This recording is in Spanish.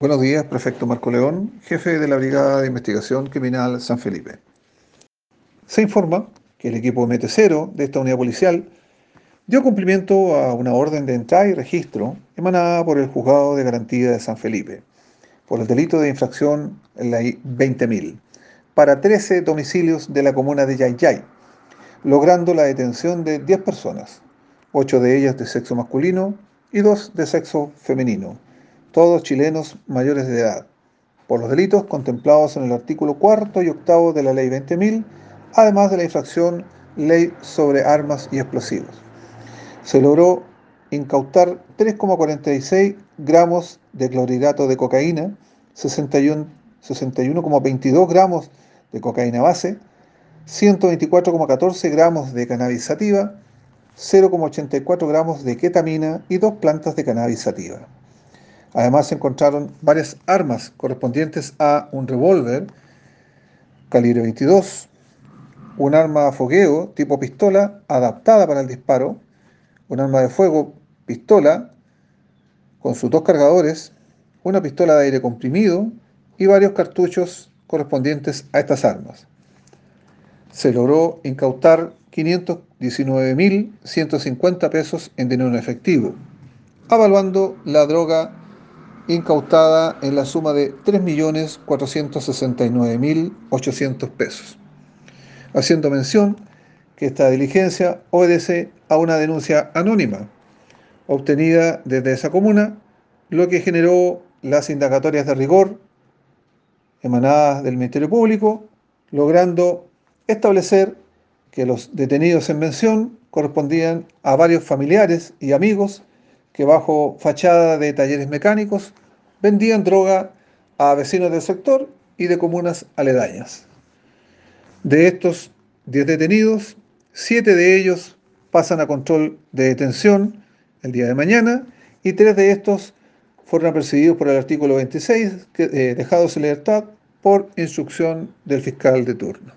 Buenos días, prefecto Marco León, jefe de la Brigada de Investigación Criminal San Felipe. Se informa que el equipo MT0 de esta unidad policial dio cumplimiento a una orden de entrada y registro emanada por el Juzgado de Garantía de San Felipe por el delito de infracción en la 20.000 para 13 domicilios de la comuna de Yayay, logrando la detención de 10 personas, 8 de ellas de sexo masculino y 2 de sexo femenino todos chilenos mayores de edad, por los delitos contemplados en el artículo 4 y 8 de la Ley 20.000, además de la infracción Ley sobre Armas y Explosivos. Se logró incautar 3,46 gramos de clorhidrato de cocaína, 61,22 gramos de cocaína base, 124,14 gramos de cannabis sativa, 0,84 gramos de ketamina y dos plantas de cannabis sativa. Además se encontraron varias armas correspondientes a un revólver calibre 22, un arma de fogueo tipo pistola adaptada para el disparo, un arma de fuego pistola con sus dos cargadores, una pistola de aire comprimido y varios cartuchos correspondientes a estas armas. Se logró incautar 519.150 pesos en dinero efectivo, avaluando la droga incautada en la suma de 3.469.800 pesos. Haciendo mención que esta diligencia obedece a una denuncia anónima obtenida desde esa comuna, lo que generó las indagatorias de rigor emanadas del Ministerio Público, logrando establecer que los detenidos en mención correspondían a varios familiares y amigos que bajo fachada de talleres mecánicos vendían droga a vecinos del sector y de comunas aledañas. De estos 10 detenidos, 7 de ellos pasan a control de detención el día de mañana y 3 de estos fueron apercibidos por el artículo 26, que, eh, dejados en libertad por instrucción del fiscal de turno.